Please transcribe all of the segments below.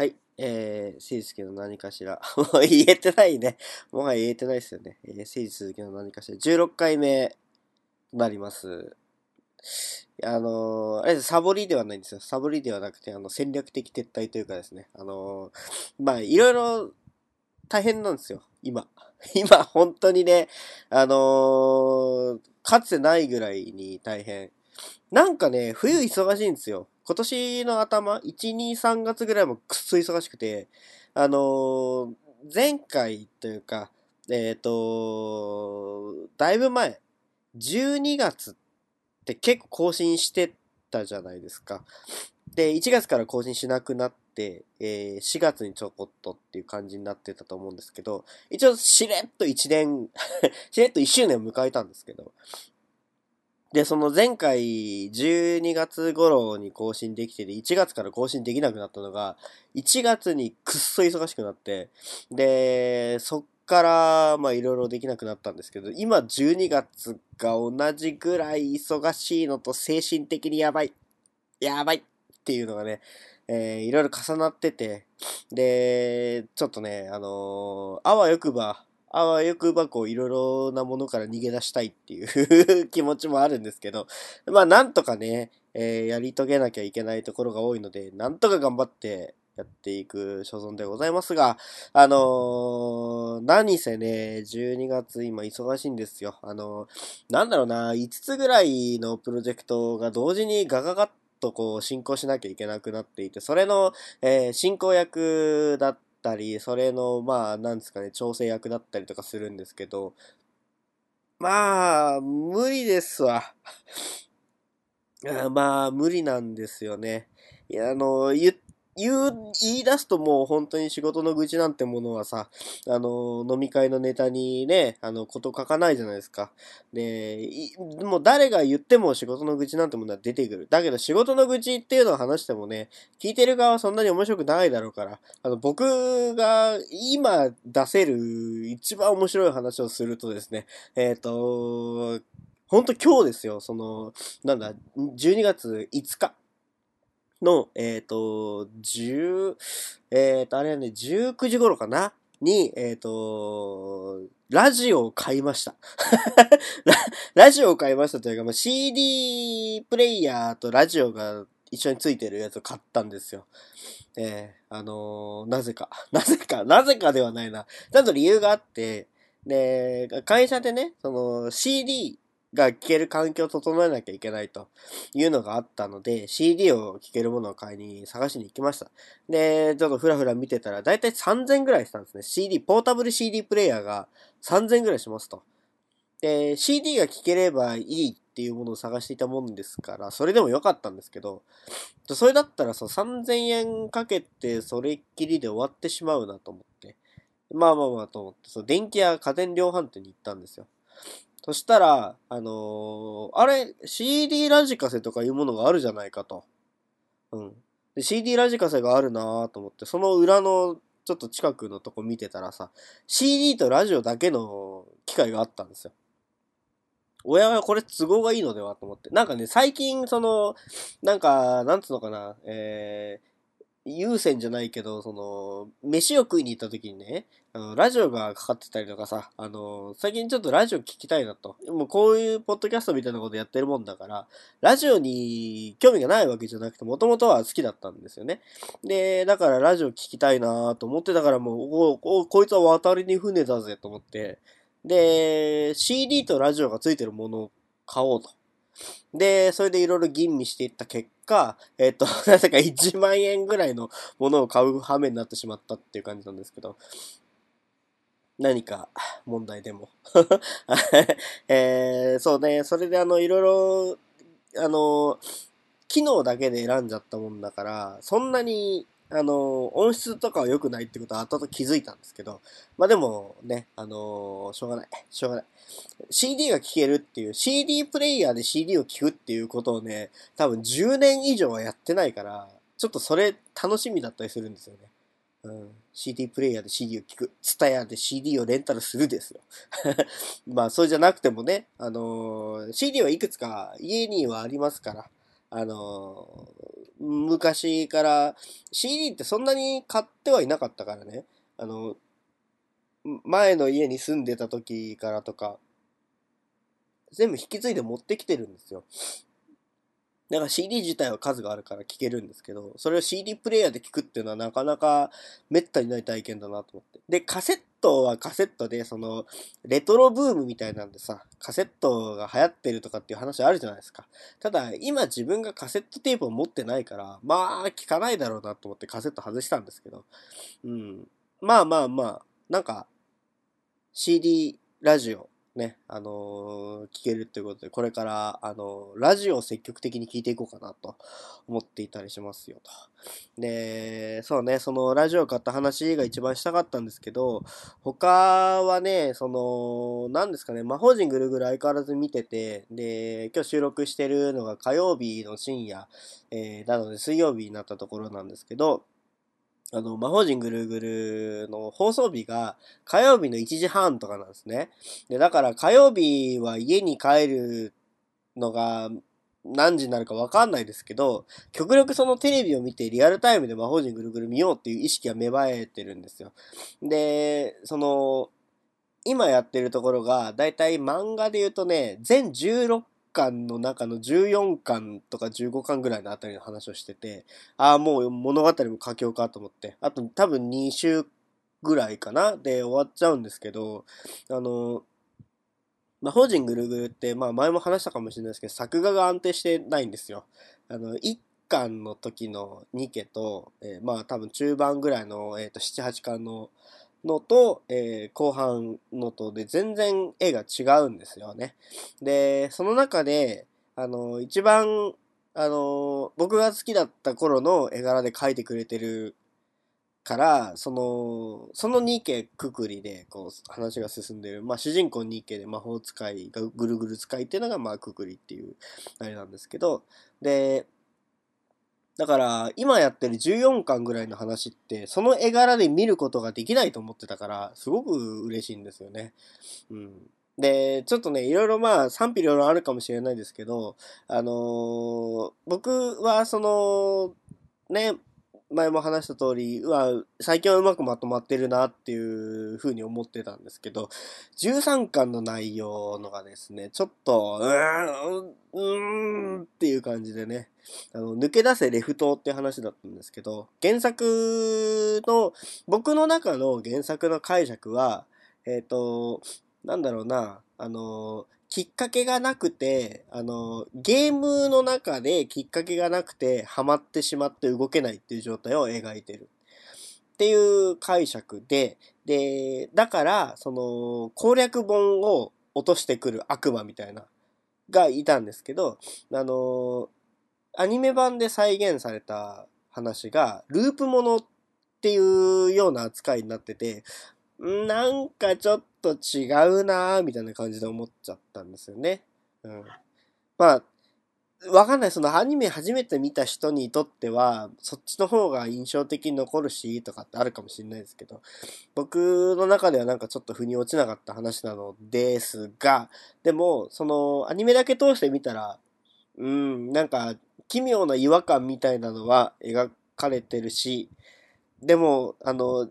はい。えー、聖月の何かしら。もう言えてないね。もはや言えてないですよね。えー、聖鈴木の何かしら。16回目となります。あのー、あれですサボりではないんですよ。サボりではなくて、あの、戦略的撤退というかですね。あのー、まあ、いろいろ大変なんですよ。今。今、本当にね、あのー、かつてないぐらいに大変。なんかね、冬忙しいんですよ。今年の頭、1、2、3月ぐらいもくっそ忙しくて、あのー前回というか、えっ、とだいぶ前、12月って結構更新してたじゃないですか。で、1月から更新しなくなって、えー4月にちょこっとっていう感じになってたと思うんですけど、一応しれっと1年、しれっと1周年を迎えたんですけど、で、その前回12月頃に更新できてて、1月から更新できなくなったのが、1月にくっそ忙しくなって、で、そっから、まあいろいろできなくなったんですけど、今12月が同じぐらい忙しいのと精神的にやばい。やばいっていうのがね、えーいろいろ重なってて、で、ちょっとね、あのーあわよくば、あわよくばこういろいろなものから逃げ出したいっていう 気持ちもあるんですけど、まあなんとかね、えーやり遂げなきゃいけないところが多いので、なんとか頑張ってやっていく所存でございますが、あのー何せね、12月今忙しいんですよ。あのーなんだろうな、5つぐらいのプロジェクトが同時にガガガッとこう進行しなきゃいけなくなっていて、それの、えー進行役だったたり、それの、まあ、なんですかね、調整役だったりとかするんですけど、まあ、無理ですわ。あまあ、無理なんですよね。いや、あの、言、言う、言い出すともう本当に仕事の愚痴なんてものはさ、あの、飲み会のネタにね、あの、こと書かないじゃないですか。で、もう誰が言っても仕事の愚痴なんてものは出てくる。だけど仕事の愚痴っていうのを話してもね、聞いてる側はそんなに面白くないだろうから、あの、僕が今出せる一番面白い話をするとですね、えっ、と、ほんと今日ですよ、その、なんだ、12月5日の、えっ、と、10、えっ、と、あれはね、19時頃かな？に、えっ、と、ラジオを買いました。ララジオを買いましたというか、まあ、CD プレイヤーとラジオが一緒についてるやつを買ったんですよ。えー、あのーなぜか。なぜか、なぜかではないな。ちゃんと理由があって、で、会社でね、その CD が聴ける環境を整えなきゃいけないというのがあったので、CD を聴けるものを買いに探しに行きました。で、ちょっとふらふら見てたら、だいたい3000ぐらいしたんですね。CD、ポータブル CD プレイヤーが3000ぐらいしますと。で、CD が聴ければいいっていうものを探していたもんですから、それでもよかったんですけど、それだったらさ、3000円かけてそれっきりで終わってしまうなと思って。まあまあまあと思って、そう、電気屋家電量販店に行ったんですよ。そしたら、あのーあれ、CD ラジカセとかいうものがあるじゃないかと。うん。で CD ラジカセがあるなぁと思って、その裏のちょっと近くのとこ見てたらさ、CD とラジオだけの機械があったんですよ。親はこれ都合がいいのではと思って。なんかね、最近、その、なんか、なんつうのかな、えー、優先じゃないけど、その、飯を食いに行った時にね、あの、ラジオがかかってたりとかさ、あの、最近ちょっとラジオ聞きたいなと。もうこういうポッドキャストみたいなことやってるもんだから、ラジオに興味がないわけじゃなくて、もともとは好きだったんですよね。で、だからラジオ聞きたいなと思ってたからもう、おおこいつは渡りに船だぜと思って、で、CD とラジオがついてるものを買おうと。で、それでいろいろ吟味していった結果、えっ、と、なぜか1万円ぐらいのものを買う羽目になってしまったっていう感じなんですけど、何か問題でも。えー、そうね、それであの、いろいろ、あの、機能だけで選んじゃったもんだから、そんなに、あの、音質とかは良くないってことは後々気づいたんですけど、まあでもね、あのしょうがない。しょうがない。CD が聴けるっていう、CD プレイヤーで CD を聴くっていうことをね、多分10年以上はやってないから、ちょっとそれ楽しみだったりするんですよね。うん、CD プレイヤーで CD を聴く、ツタヤで CD をレンタルするですよ。まあ、そうじゃなくてもね、あの CD はいくつか家にはありますから、あのー、昔から CD ってそんなに買ってはいなかったからね。あの、前の家に住んでた時からとか、全部引き継いで持ってきてるんですよ。だから CD 自体は数があるから聴けるんですけど、それを CD プレイヤーで聴くっていうのはなかなかめったにない体験だなと思って。で、カセットはカセットで、その、レトロブームみたいなんでさ、カセットが流行ってるとかっていう話あるじゃないですか。ただ、今自分がカセットテープを持ってないから、まあ、聞かないだろうなと思ってカセット外したんですけど、うん。まあまあまあ、なんか、CD ラジオね、あの、聞けるっていうことで、これから、あの、ラジオを積極的に聞いていこうかなと思っていたりしますよと。で、そうね、そのラジオを買った話が一番したかったんですけど、他はね、その、何ですかね、魔法陣ぐるぐる相変わらず見てて、で、今日収録してるのが火曜日の深夜、えー、なので水曜日になったところなんですけど、あの、魔法陣ぐるぐるの放送日が火曜日の1時半とかなんですね。で、だから火曜日は家に帰るのが何時になるかわかんないですけど、極力そのテレビを見てリアルタイムで魔法陣ぐるぐる見ようっていう意識が芽生えてるんですよ。で、その、今やってるところが、だいたい漫画で言うとね、全16巻の中の14巻とか15巻ぐらいのあたりの話をしてて、ああ、もう物語も佳境かと思って、あと多分2週ぐらいかなで終わっちゃうんですけど、あの、魔法陣ぐるぐるって、まあ前も話したかもしれないですけど、作画が安定してないんですよ。あの、1巻の時の2家と、えー、まあ多分中盤ぐらいの、え、ー、と、7、8巻ののと、えー、後半のとで全然絵が違うんですよね。で、その中で、あの、一番、あの、僕が好きだった頃の絵柄で描いてくれてるから、その、そのニーケくくりで、こう、話が進んでる。まあ、主人公ニーケで魔法使いがぐるぐる使いっていうのが、まあ、くくりっていう、あれなんですけど、で、だから、今やってる14巻ぐらいの話って、その絵柄で見ることができないと思ってたから、すごく嬉しいんですよね。うん。で、ちょっとね、いろいろまあ、賛否両論あるかもしれないですけど、あのー、僕はその、ね、前も話した通り、は、最近はうまくまとまってるなっていうふうに思ってたんですけど、13巻の内容のがですね、ちょっと、うーん、うーんっていう感じでね、あの、抜け出せレフトって話だったんですけど、原作の、僕の中の原作の解釈は、えっ、ー、と、なんだろうな、あの、きっかけがなくて、あの、ゲームの中できっかけがなくて、ハマってしまって動けないっていう状態を描いてる。っていう解釈で、で、だから、その、攻略本を落としてくる悪魔みたいな、がいたんですけど、あの、アニメ版で再現された話が、ループものっていうような扱いになってて、なんかちょっと違うなぁ、みたいな感じで思っちゃったんですよね。うん。まあ、わかんない。そのアニメ初めて見た人にとっては、そっちの方が印象的に残るし、とかってあるかもしれないですけど、僕の中ではなんかちょっと腑に落ちなかった話なのですが、でも、そのアニメだけ通して見たら、うん、なんか奇妙な違和感みたいなのは描かれてるし、でも、あの、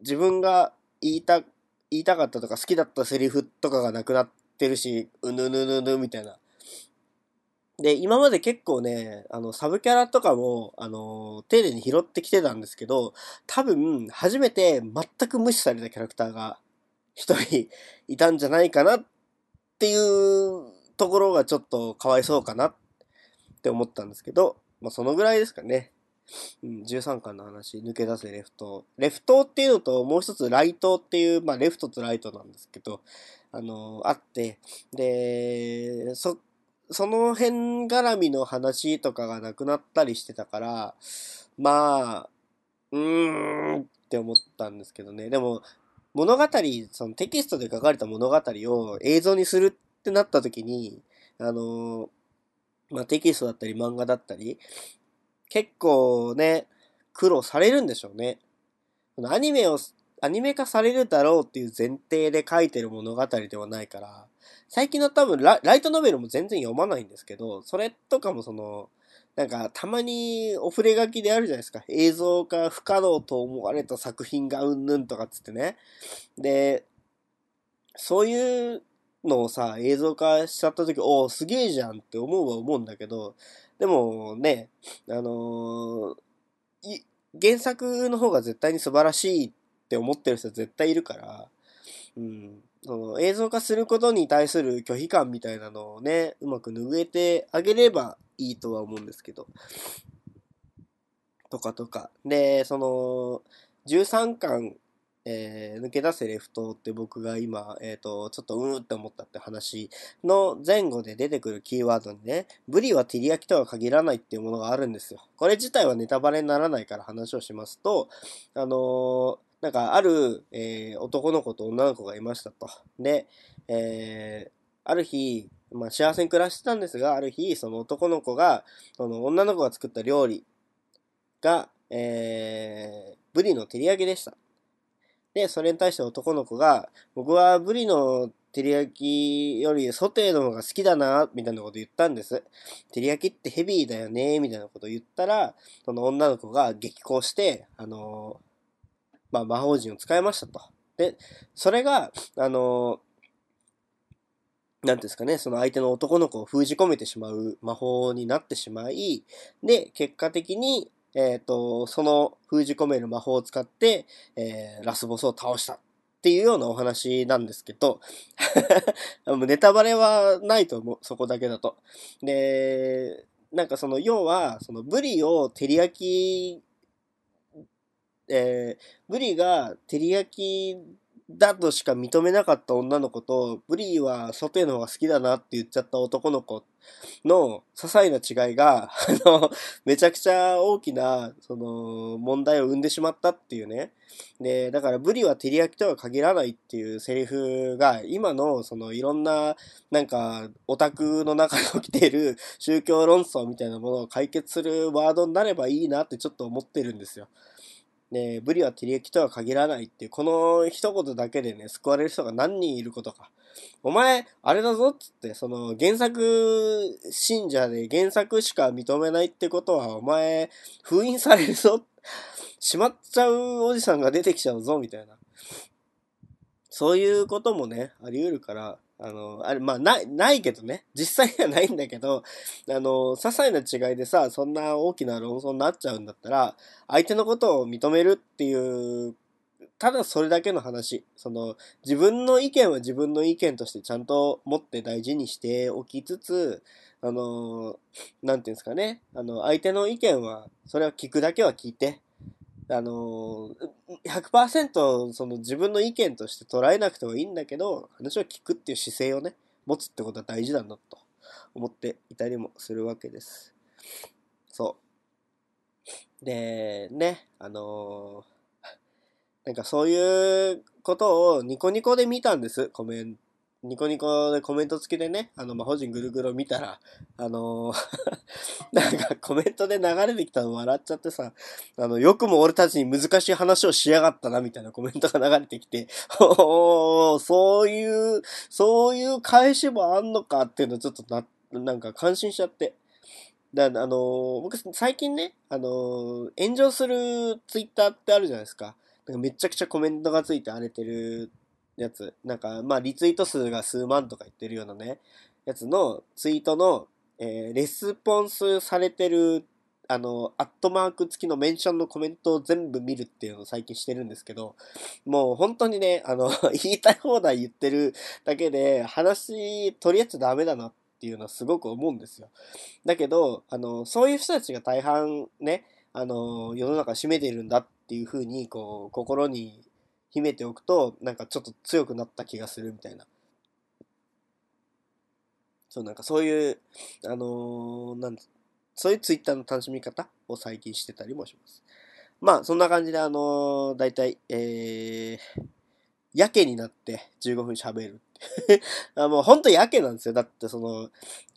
自分が言いた、言いたかったとか好きだったセリフとかがなくなってるし、うぬぬぬぬみたいな。で、今まで結構ね、あの、サブキャラとかも、あの、丁寧に拾ってきてたんですけど、多分、初めて全く無視されたキャラクターが一人 いたんじゃないかなっていうところがちょっとかわいそうかなって思ったんですけど、まあ、そのぐらいですかね。うん、13巻の話、抜け出せレフト。レフトっていうのと、もう一つライトっていう、まあ、レフトとライトなんですけど、あの、あって、で、そ、その辺絡みの話とかがなくなったりしてたから、まあ、うーんって思ったんですけどね。でも、物語、そのテキストで書かれた物語を映像にするってなった時に、あの、まあ、テキストだったり漫画だったり、結構ね、苦労されるんでしょうね。アニメを、アニメ化されるだろうっていう前提で書いてる物語ではないから、最近の多分ライトノベルも全然読まないんですけど、それとかもその、なんか、たまにお触れ書きであるじゃないですか。映像化不可能と思われた作品がうんぬんとかっつってね。で、そういうのをさ、映像化しちゃった時、おお、すげえじゃんって思うは思うんだけど、でもね、あのー、原作の方が絶対に素晴らしいって思ってる人は絶対いるから、うん、その映像化することに対する拒否感みたいなのをね、うまく拭えてあげればいいとは思うんですけど。とかとか。で、その、13巻えー、抜け出せレフトって僕が今、えっ、ー、と、ちょっとうーって思ったって話の前後で出てくるキーワードにね、ブリは照り焼きとは限らないっていうものがあるんですよ。これ自体はネタバレにならないから話をしますと、あのー、なんかある、えー、男の子と女の子がいましたと。で、えー、ある日、まあ、幸せに暮らしてたんですが、ある日、その男の子が、その女の子が作った料理が、えー、ブリの照り焼きでした。で、それに対して男の子が、僕はブリの照り焼きよりソテーの方が好きだな、みたいなこと言ったんです。照り焼きってヘビーだよね、みたいなこと言ったら、その女の子が激高して、あのー、まあ、魔法陣を使いましたと。で、それが、あのー、なんですかね、その相手の男の子を封じ込めてしまう魔法になってしまい、で、結果的に、えっ、ー、と、その封じ込める魔法を使って、えー、ラスボスを倒したっていうようなお話なんですけど ネタバレはないと思う、そこだけだと。で、なんかその、要は、そのブリを照り焼き、えー、ブリが照り焼きだとしか認めなかった女の子と、ブリーはソテーの方が好きだなって言っちゃった男の子の些細な違いが、あの、めちゃくちゃ大きな、その、問題を生んでしまったっていうね。で、だからブリーは照り焼きとは限らないっていうセリフが、今の、その、いろんな、なんか、オタクの中で起きている宗教論争みたいなものを解決するワードになればいいなってちょっと思ってるんですよ。ね、ブリは照り焼きとは限らないっていう、この一言だけでね、救われる人が何人いることか。お前、あれだぞっつって、その原作信者で原作しか認めないってことは、お前、封印されるぞ。しまっちゃうおじさんが出てきちゃうぞ、みたいな。そういうこともね、あり得るから、あの、あれ、まあ、ない、ないけどね。実際にはないんだけど、あの、些細な違いでさ、そんな大きな論争になっちゃうんだったら、相手のことを認めるっていう、ただそれだけの話。その、自分の意見は自分の意見としてちゃんと持って大事にしておきつつ、あの、なんていうんですかね。あの、相手の意見は、それは聞くだけは聞いて、あの100%その自分の意見として捉えなくてもいいんだけど、話を聞くっていう姿勢をね、持つってことは大事なんだと思っていたりもするわけです。そう。で、ね、あのー、なんかそういうことをニコニコで見たんです、コメント。ニコニコでコメント付きでね、あの、魔法陣ぐるぐる見たら、あのー、なんかコメントで流れてきたの笑っちゃってさ、あの、よくも俺たちに難しい話をしやがったな、みたいなコメントが流れてきて、おー、そういう、そういう返しもあんのかっていうのちょっとな、なんか感心しちゃって。だあのー、僕最近ね、あのー、炎上するツイッターってあるじゃないですか。なんかめちゃくちゃコメントがついて荒れてるやつ、なんか、まあ、リツイート数が数万とか言ってるようなね、やつのツイートの、えー、レスポンスされてる、あの、アットマーク付きのメンションのコメントを全部見るっていうのを最近してるんですけど、もう本当にね、あの、言いたい放題言ってるだけで、話取り合っちゃダメだなっていうのはすごく思うんですよ。だけど、あの、そういう人たちが大半ね、あの、世の中占めているんだっていうふうに、こう、心に秘めておくと、なんかちょっと強くなった気がするみたいな。そう、なんかそういう、あのー、なんそういうツイッターの楽しみ方を最近してたりもします。まあ、そんな感じで、あのー、だいたい、えー、やけになって15分喋る あもう本当やけなんですよ。だってその、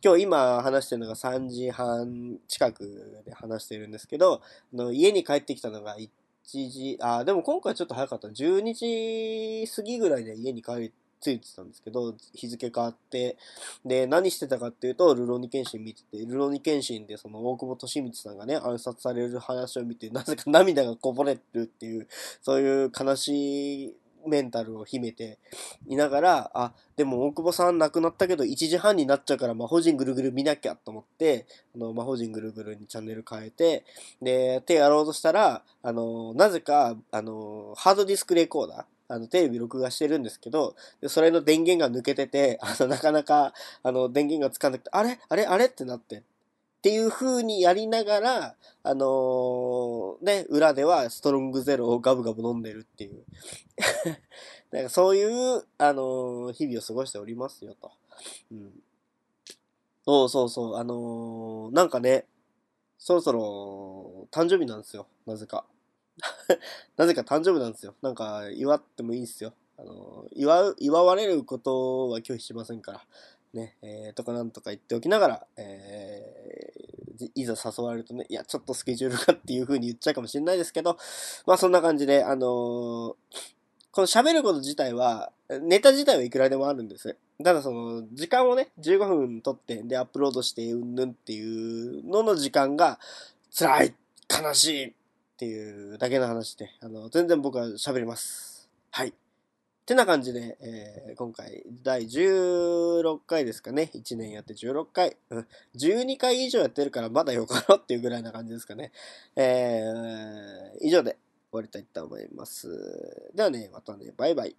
今日今話してるのが3時半近くで話してるんですけど、あの家に帰ってきたのが1時、あ、でも今回ちょっと早かった。12時過ぎぐらいで家に帰っついてたんですけど、日付変わって、で、何してたかっていうと、ルロニケンシン見てて、ルロニケンシンでその大久保利光さんがね、暗殺される話を見て、なぜか涙がこぼれるっていう、そういう悲しいメンタルを秘めていながら、あ、でも大久保さん亡くなったけど1時半になっちゃうから魔法陣ぐるぐる見なきゃと思って、あの、魔法陣ぐるぐるにチャンネル変えて、で、手やろうとしたら、あの、なぜか、あの、ハードディスクレコーダー、あの、テレビ録画してるんですけど、でそれの電源が抜けてて、あの、なかなか、あの、電源がつかなくて、あれ？あれ？あれ？ってなって、っていう風にやりながら、あのー、ね、裏ではストロングゼロをガブガブ飲んでるっていう。なんかそういう、あのー、日々を過ごしておりますよと。うん。そうそうそう、あのー、なんかね、そろそろ誕生日なんですよ、なぜか。なぜか誕生日なんですよ。なんか祝ってもいいですよ。あの祝う、祝われることは拒否しませんから。ね、えー、とかなんとか言っておきながら、えー、いざ誘われるとね、いや、ちょっとスケジュールがっていう風に言っちゃうかもしれないですけど、まあそんな感じで、あのー、この喋ること自体は、ネタ自体はいくらでもあるんです。ただその、時間をね、15分撮って、で、アップロードして、うんぬんっていうのの時間が、辛い悲しいっていうだけの話で、あの、全然僕は喋ります。はい。てな感じで、えー、今回第16回ですかね。1年やって16回。うん、12回以上やってるからまだよかろうっていうぐらいな感じですかね。えー、以上で終わりたいと思います。ではね、またね、バイバイ。